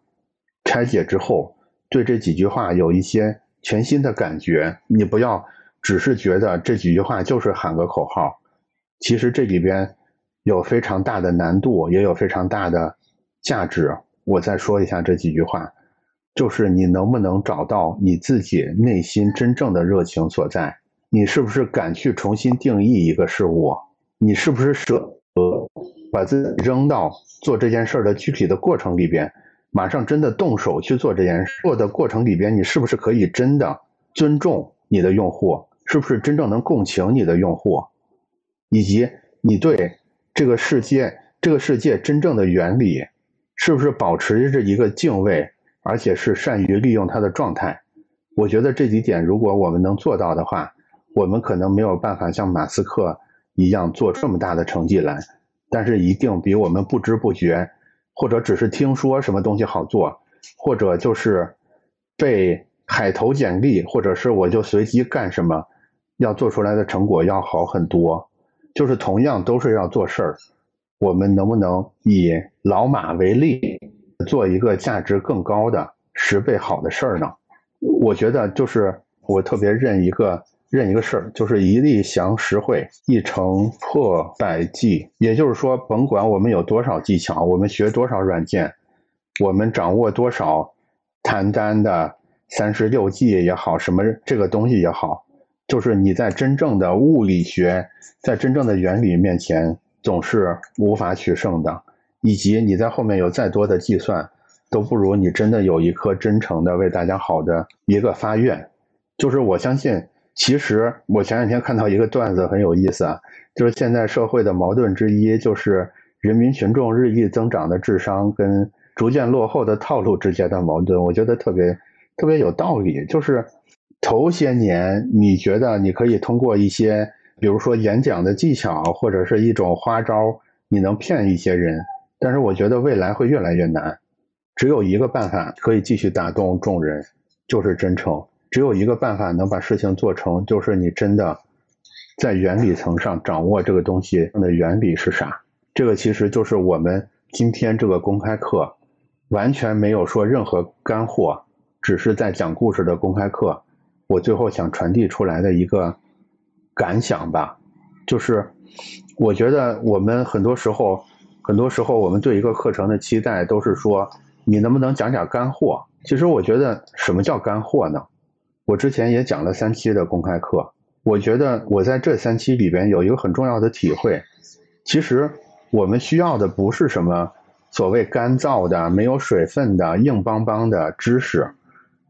拆解之后，对这几句话有一些。全新的感觉，你不要只是觉得这几句话就是喊个口号，其实这里边有非常大的难度，也有非常大的价值。我再说一下这几句话，就是你能不能找到你自己内心真正的热情所在？你是不是敢去重新定义一个事物？你是不是舍得把自己扔到做这件事的具体的过程里边？马上真的动手去做这件事，做的过程里边，你是不是可以真的尊重你的用户？是不是真正能共情你的用户？以及你对这个世界、这个世界真正的原理，是不是保持着一个敬畏，而且是善于利用它的状态？我觉得这几点，如果我们能做到的话，我们可能没有办法像马斯克一样做这么大的成绩来，但是一定比我们不知不觉。或者只是听说什么东西好做，或者就是被海投简历，或者是我就随机干什么，要做出来的成果要好很多。就是同样都是要做事儿，我们能不能以老马为例，做一个价值更高的十倍好的事儿呢？我觉得就是我特别认一个。认一个事儿，就是一力降十会，一成破百计。也就是说，甭管我们有多少技巧，我们学多少软件，我们掌握多少谈单的三十六计也好，什么这个东西也好，就是你在真正的物理学，在真正的原理面前，总是无法取胜的。以及你在后面有再多的计算，都不如你真的有一颗真诚的为大家好的一个发愿。就是我相信。其实我前两天看到一个段子很有意思啊，就是现在社会的矛盾之一就是人民群众日益增长的智商跟逐渐落后的套路之间的矛盾，我觉得特别特别有道理。就是头些年你觉得你可以通过一些，比如说演讲的技巧或者是一种花招，你能骗一些人，但是我觉得未来会越来越难。只有一个办法可以继续打动众人，就是真诚。只有一个办法能把事情做成，就是你真的在原理层上掌握这个东西的原理是啥。这个其实就是我们今天这个公开课完全没有说任何干货，只是在讲故事的公开课。我最后想传递出来的一个感想吧，就是我觉得我们很多时候，很多时候我们对一个课程的期待都是说，你能不能讲点干货？其实我觉得什么叫干货呢？我之前也讲了三期的公开课，我觉得我在这三期里边有一个很重要的体会，其实我们需要的不是什么所谓干燥的、没有水分的、硬邦邦的知识，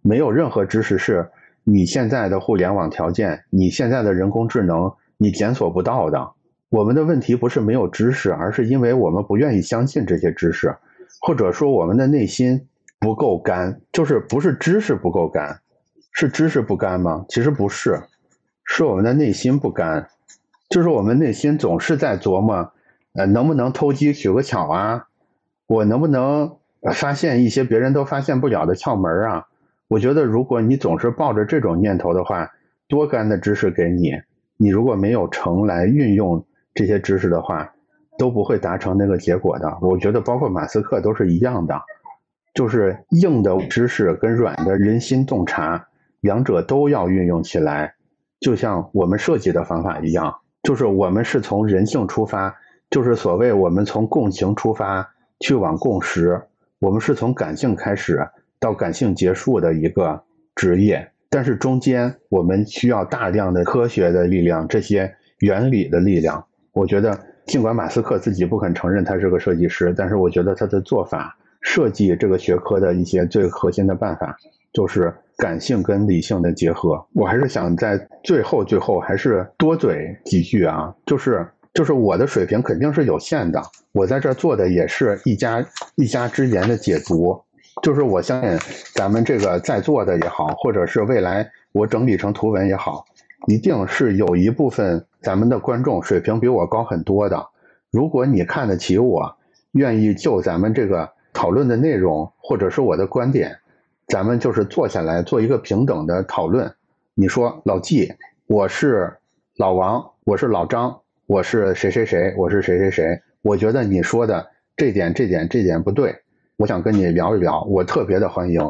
没有任何知识是你现在的互联网条件、你现在的人工智能你检索不到的。我们的问题不是没有知识，而是因为我们不愿意相信这些知识，或者说我们的内心不够干，就是不是知识不够干。是知识不干吗？其实不是，是我们的内心不干，就是我们内心总是在琢磨，呃，能不能偷鸡取个巧啊？我能不能发现一些别人都发现不了的窍门啊？我觉得，如果你总是抱着这种念头的话，多干的知识给你，你如果没有成来运用这些知识的话，都不会达成那个结果的。我觉得，包括马斯克都是一样的，就是硬的知识跟软的人心洞察。两者都要运用起来，就像我们设计的方法一样，就是我们是从人性出发，就是所谓我们从共情出发去往共识，我们是从感性开始到感性结束的一个职业，但是中间我们需要大量的科学的力量，这些原理的力量。我觉得，尽管马斯克自己不肯承认他是个设计师，但是我觉得他的做法，设计这个学科的一些最核心的办法。就是感性跟理性的结合，我还是想在最后最后还是多嘴几句啊，就是就是我的水平肯定是有限的，我在这做的也是一家一家之言的解读，就是我相信咱们这个在座的也好，或者是未来我整理成图文也好，一定是有一部分咱们的观众水平比我高很多的，如果你看得起我，愿意就咱们这个讨论的内容或者是我的观点。咱们就是坐下来做一个平等的讨论。你说老纪，我是老王，我是老张，我是谁谁谁，我是谁谁谁。我觉得你说的这点、这点、这点不对，我想跟你聊一聊。我特别的欢迎，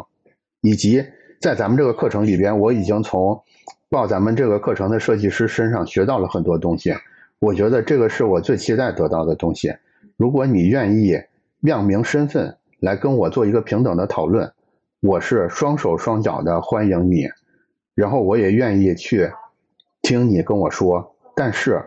以及在咱们这个课程里边，我已经从报咱们这个课程的设计师身上学到了很多东西。我觉得这个是我最期待得到的东西。如果你愿意亮明身份来跟我做一个平等的讨论。我是双手双脚的欢迎你，然后我也愿意去听你跟我说。但是，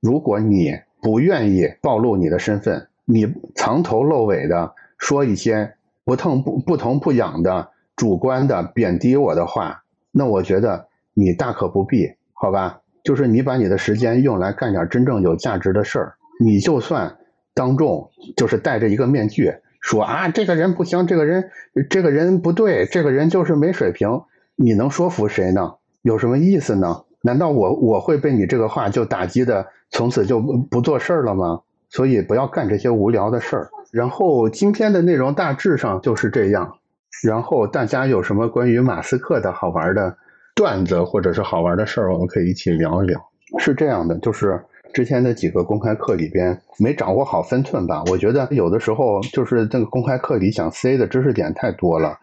如果你不愿意暴露你的身份，你藏头露尾的说一些不痛不不疼不痒的主观的贬低我的话，那我觉得你大可不必，好吧？就是你把你的时间用来干点真正有价值的事儿，你就算当众就是戴着一个面具。说啊，这个人不行，这个人，这个人不对，这个人就是没水平。你能说服谁呢？有什么意思呢？难道我我会被你这个话就打击的，从此就不做事儿了吗？所以不要干这些无聊的事儿。然后今天的内容大致上就是这样。然后大家有什么关于马斯克的好玩的段子或者是好玩的事儿，我们可以一起聊一聊。是这样的，就是。之前的几个公开课里边没掌握好分寸吧？我觉得有的时候就是这个公开课里想塞的知识点太多了，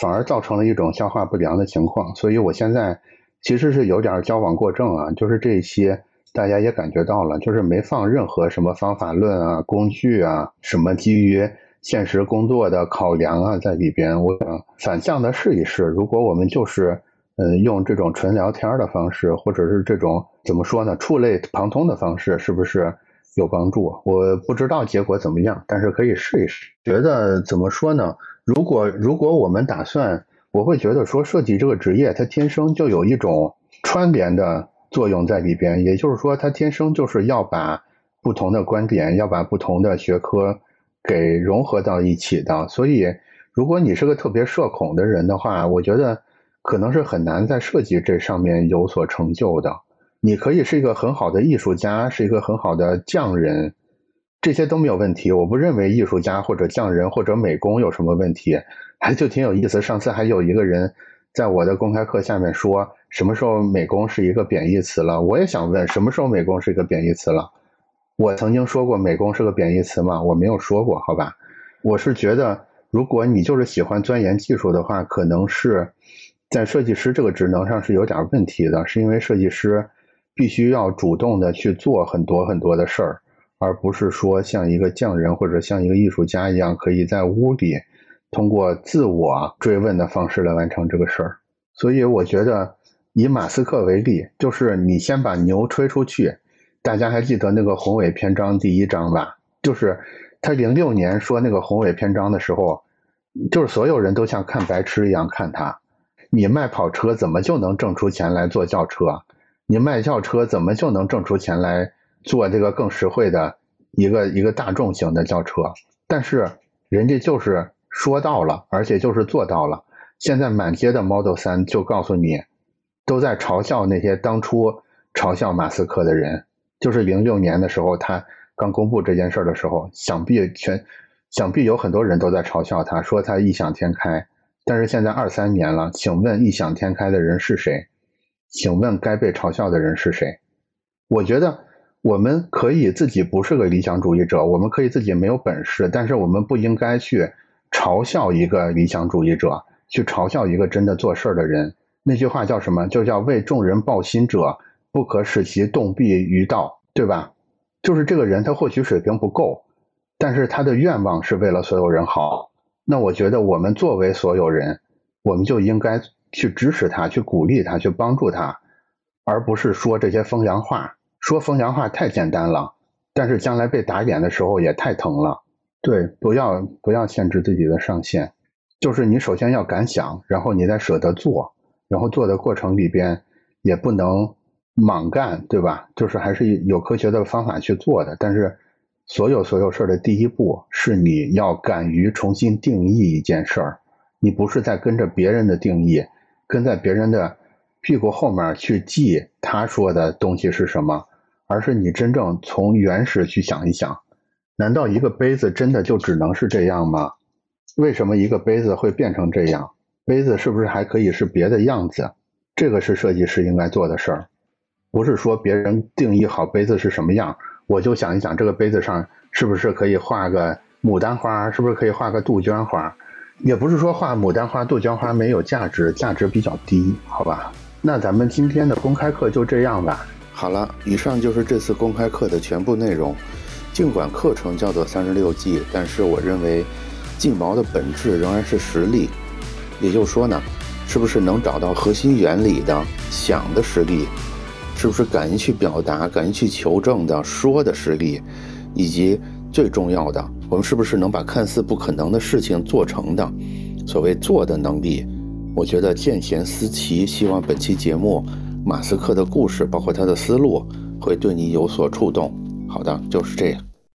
反而造成了一种消化不良的情况。所以我现在其实是有点矫枉过正啊，就是这些大家也感觉到了，就是没放任何什么方法论啊、工具啊、什么基于现实工作的考量啊在里边。我想反向的试一试，如果我们就是。嗯，用这种纯聊天的方式，或者是这种怎么说呢，触类旁通的方式，是不是有帮助？我不知道结果怎么样，但是可以试一试。觉得怎么说呢？如果如果我们打算，我会觉得说，设计这个职业，它天生就有一种串联的作用在里边。也就是说，它天生就是要把不同的观点，要把不同的学科给融合到一起的。所以，如果你是个特别社恐的人的话，我觉得可能是很难在设计这上面有所成就的。你可以是一个很好的艺术家，是一个很好的匠人，这些都没有问题。我不认为艺术家或者匠人或者美工有什么问题，还就挺有意思。上次还有一个人在我的公开课下面说，什么时候美工是一个贬义词了？我也想问，什么时候美工是一个贬义词了？我曾经说过美工是个贬义词吗？我没有说过，好吧？我是觉得，如果你就是喜欢钻研技术的话，可能是在设计师这个职能上是有点问题的，是因为设计师。必须要主动的去做很多很多的事儿，而不是说像一个匠人或者像一个艺术家一样，可以在屋里通过自我追问的方式来完成这个事儿。所以我觉得，以马斯克为例，就是你先把牛吹出去。大家还记得那个宏伟篇章第一章吧？就是他零六年说那个宏伟篇章的时候，就是所有人都像看白痴一样看他。你卖跑车怎么就能挣出钱来做轿车？你卖轿车怎么就能挣出钱来做这个更实惠的一个一个大众型的轿车？但是人家就是说到了，而且就是做到了。现在满街的 Model 三就告诉你，都在嘲笑那些当初嘲笑马斯克的人。就是零六年的时候，他刚公布这件事的时候，想必全想必有很多人都在嘲笑他，说他异想天开。但是现在二三年了，请问异想天开的人是谁？请问该被嘲笑的人是谁？我觉得我们可以自己不是个理想主义者，我们可以自己没有本事，但是我们不应该去嘲笑一个理想主义者，去嘲笑一个真的做事儿的人。那句话叫什么？就叫为众人抱心者，不可使其动弊于道，对吧？就是这个人他或许水平不够，但是他的愿望是为了所有人好。那我觉得我们作为所有人，我们就应该。去支持他，去鼓励他，去帮助他，而不是说这些风凉话。说风凉话太简单了，但是将来被打脸的时候也太疼了。对，不要不要限制自己的上限，就是你首先要敢想，然后你再舍得做，然后做的过程里边也不能莽干，对吧？就是还是有科学的方法去做的。但是所有所有事儿的第一步是你要敢于重新定义一件事儿，你不是在跟着别人的定义。跟在别人的屁股后面去记他说的东西是什么，而是你真正从原始去想一想，难道一个杯子真的就只能是这样吗？为什么一个杯子会变成这样？杯子是不是还可以是别的样子？这个是设计师应该做的事儿，不是说别人定义好杯子是什么样，我就想一想这个杯子上是不是可以画个牡丹花，是不是可以画个杜鹃花。也不是说画牡丹花、杜鹃花没有价值，价值比较低，好吧？那咱们今天的公开课就这样吧。好了，以上就是这次公开课的全部内容。尽管课程叫做三十六计，但是我认为劲毛的本质仍然是实力。也就是说呢，是不是能找到核心原理的想的实力？是不是敢于去表达、敢于去求证的说的实力？以及最重要的。我们是不是能把看似不可能的事情做成的？所谓做的能力，我觉得见贤思齐。希望本期节目马斯克的故事，包括他的思路，会对你有所触动。好的，就是这样。